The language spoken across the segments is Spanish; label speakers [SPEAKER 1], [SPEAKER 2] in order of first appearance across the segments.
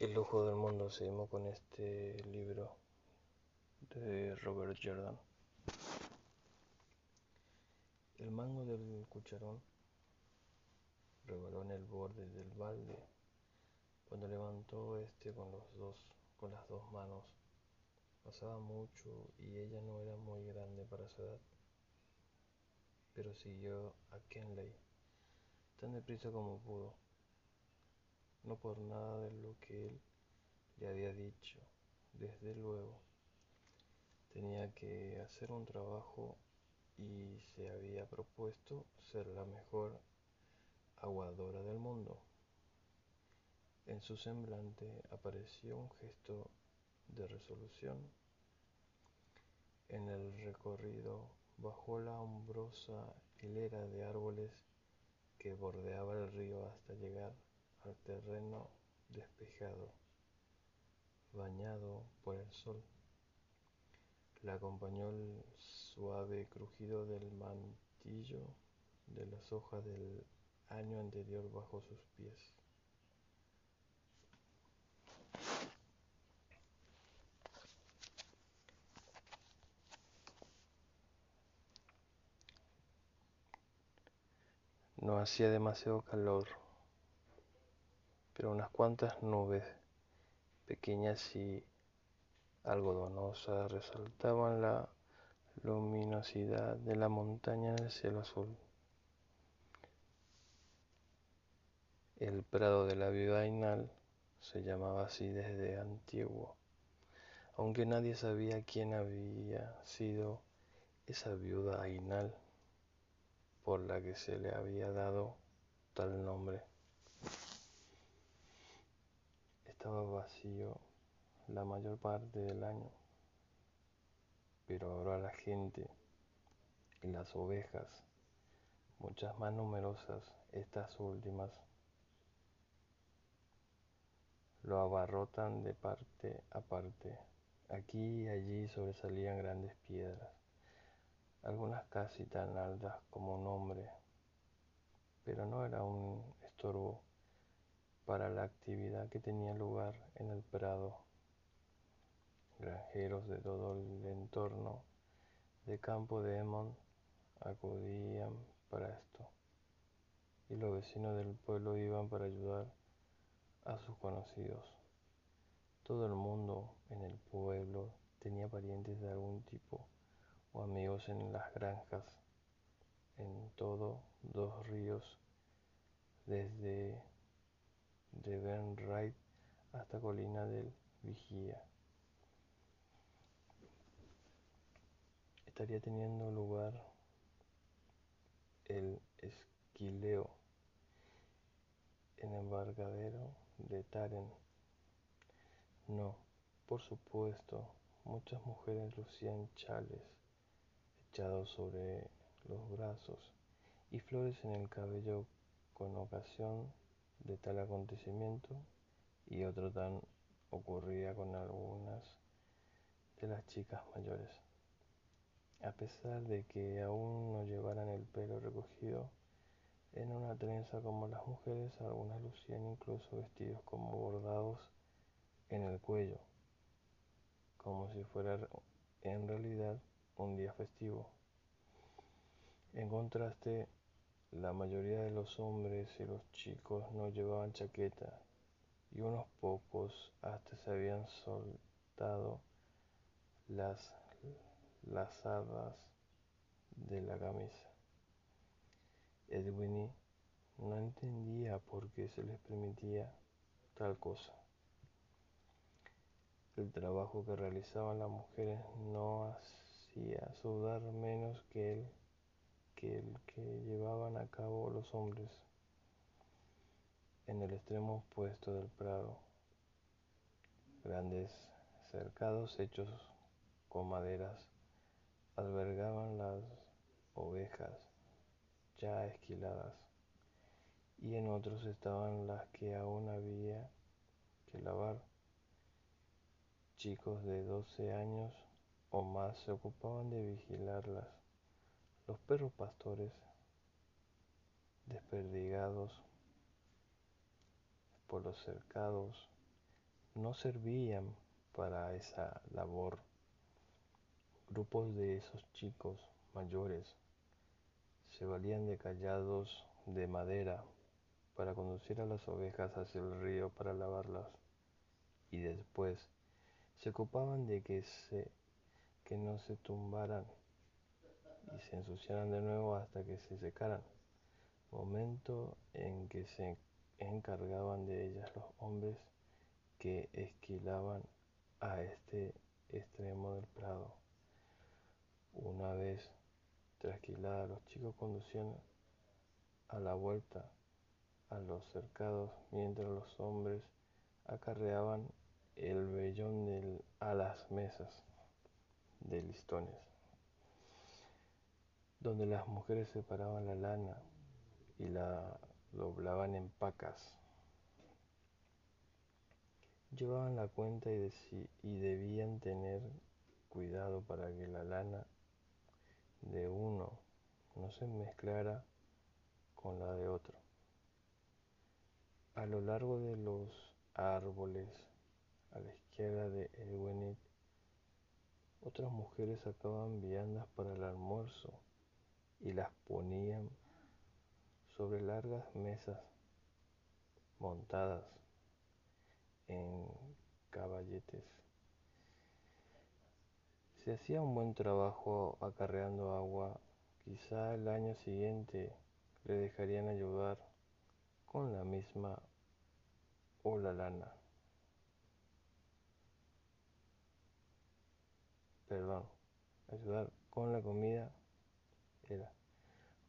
[SPEAKER 1] El ojo del mundo, seguimos con este libro de Robert Jordan. El mango del cucharón rebaló en el borde del balde cuando levantó este con, los dos, con las dos manos. Pasaba mucho y ella no era muy grande para su edad, pero siguió a Kenley tan deprisa como pudo, no por nada de lo que él le había dicho, desde luego. Tenía que hacer un trabajo y se había propuesto ser la mejor aguadora del mundo. En su semblante apareció un gesto de resolución. En el recorrido bajo la hombrosa hilera de árboles que bordeaba el río hasta llegar al terreno despejado, bañado por el sol. La acompañó el suave crujido del mantillo de las hojas del año anterior bajo sus pies. No hacía demasiado calor, pero unas cuantas nubes pequeñas y algodonosas resaltaban la luminosidad de la montaña en el cielo azul. El prado de la viuda Ainal se llamaba así desde antiguo, aunque nadie sabía quién había sido esa viuda Ainal por la que se le había dado tal nombre. Estaba vacío la mayor parte del año, pero ahora la gente y las ovejas, muchas más numerosas estas últimas, lo abarrotan de parte a parte. Aquí y allí sobresalían grandes piedras algunas casi tan altas como un hombre, pero no era un estorbo para la actividad que tenía lugar en el prado. Granjeros de todo el entorno de campo de Emon acudían para esto, y los vecinos del pueblo iban para ayudar a sus conocidos. Todo el mundo en el pueblo tenía parientes de algún tipo o amigos en las granjas, en todo dos ríos, desde de hasta Colina del Vigía. Estaría teniendo lugar el esquileo en embarcadero de Taren. No, por supuesto, muchas mujeres lucían chales echados sobre los brazos y flores en el cabello con ocasión de tal acontecimiento y otro tan ocurría con algunas de las chicas mayores. A pesar de que aún no llevaran el pelo recogido en una trenza como las mujeres, algunas lucían incluso vestidos como bordados en el cuello, como si fuera en realidad un día festivo. En contraste, la mayoría de los hombres y los chicos no llevaban chaqueta y unos pocos hasta se habían soltado las lazadas de la camisa. Edwin no entendía por qué se les permitía tal cosa. El trabajo que realizaban las mujeres no hacía sudar menos que el que el que llevaban a cabo los hombres. En el extremo opuesto del prado, grandes cercados hechos con maderas albergaban las ovejas ya esquiladas y en otros estaban las que aún había que lavar. Chicos de 12 años o más se ocupaban de vigilarlas. Los perros pastores, desperdigados por los cercados, no servían para esa labor. Grupos de esos chicos mayores se valían de callados de madera para conducir a las ovejas hacia el río para lavarlas y después se ocupaban de que, se, que no se tumbaran y se ensuciaran de nuevo hasta que se secaran, momento en que se encargaban de ellas los hombres que esquilaban a este extremo del prado. Una vez trasquilada, los chicos conducían a la vuelta a los cercados mientras los hombres acarreaban el vellón a las mesas de listones, donde las mujeres separaban la lana y la doblaban en pacas. Llevaban la cuenta y, y debían tener cuidado para que la lana de uno no se mezclara con la de otro. A lo largo de los árboles, a la izquierda de Edwin, otras mujeres sacaban viandas para el almuerzo y las ponían sobre largas mesas montadas en caballetes. Si hacía un buen trabajo acarreando agua, quizá el año siguiente le dejarían ayudar con la misma o la lana. Perdón, ayudar con la comida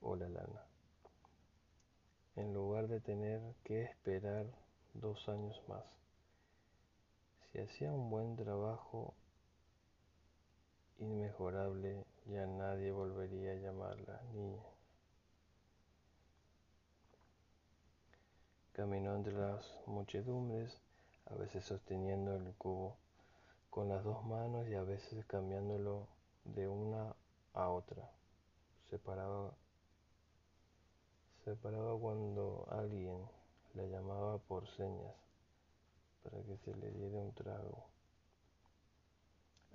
[SPEAKER 1] o la lana. En lugar de tener que esperar dos años más. Si hacía un buen trabajo, inmejorable, ya nadie volvería a llamarla niña. Caminó entre las muchedumbres, a veces sosteniendo el cubo con las dos manos y a veces cambiándolo de una a otra. Se paraba, cuando alguien la llamaba por señas para que se le diera un trago.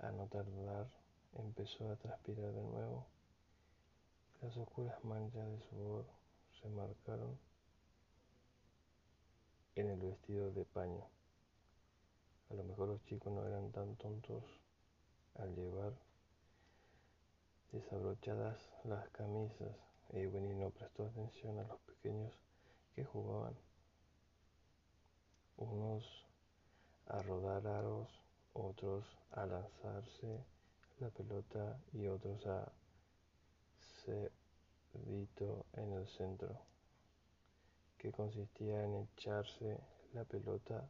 [SPEAKER 1] A no tardar, empezó a transpirar de nuevo. Las oscuras manchas de sudor se marcaron en el vestido de paño. A lo mejor los chicos no eran tan tontos al llevar desabrochadas las camisas. Edwin no prestó atención a los pequeños que jugaban. Unos a rodar aros, otros a lanzarse la pelota y otros a cerdito en el centro, que consistía en echarse la pelota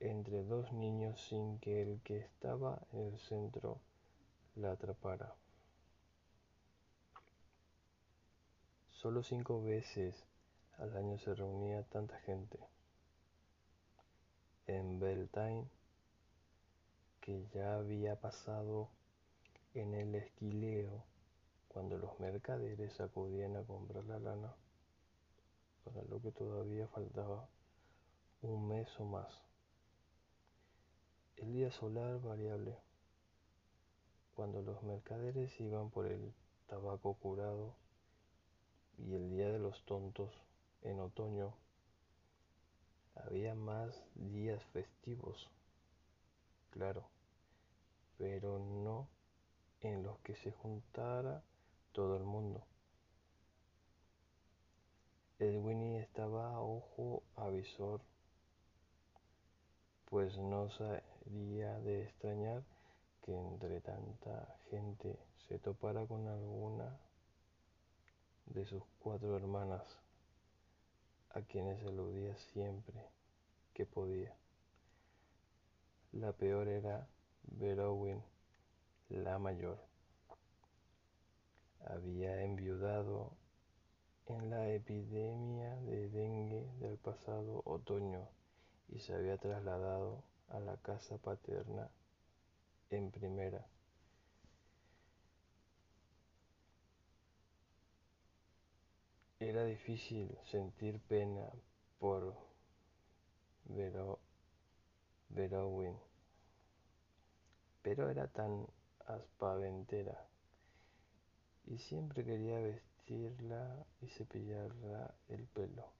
[SPEAKER 1] entre dos niños sin que el que estaba en el centro la atrapara. Solo cinco veces al año se reunía tanta gente en Beltane que ya había pasado en el esquileo cuando los mercaderes acudían a comprar la lana, para lo que todavía faltaba un mes o más. El día solar variable, cuando los mercaderes iban por el tabaco curado, y el día de los tontos, en otoño, había más días festivos, claro, pero no en los que se juntara todo el mundo. Edwin estaba a ojo avisor, pues no sería de extrañar que entre tanta gente se topara con alguna de sus cuatro hermanas, a quienes aludía siempre que podía. La peor era Verowin, la mayor. Había enviudado en la epidemia de dengue del pasado otoño y se había trasladado a la casa paterna en primera. Era difícil sentir pena por Berowin. Pero era tan aspaventera y siempre quería vestirla y cepillarla el pelo.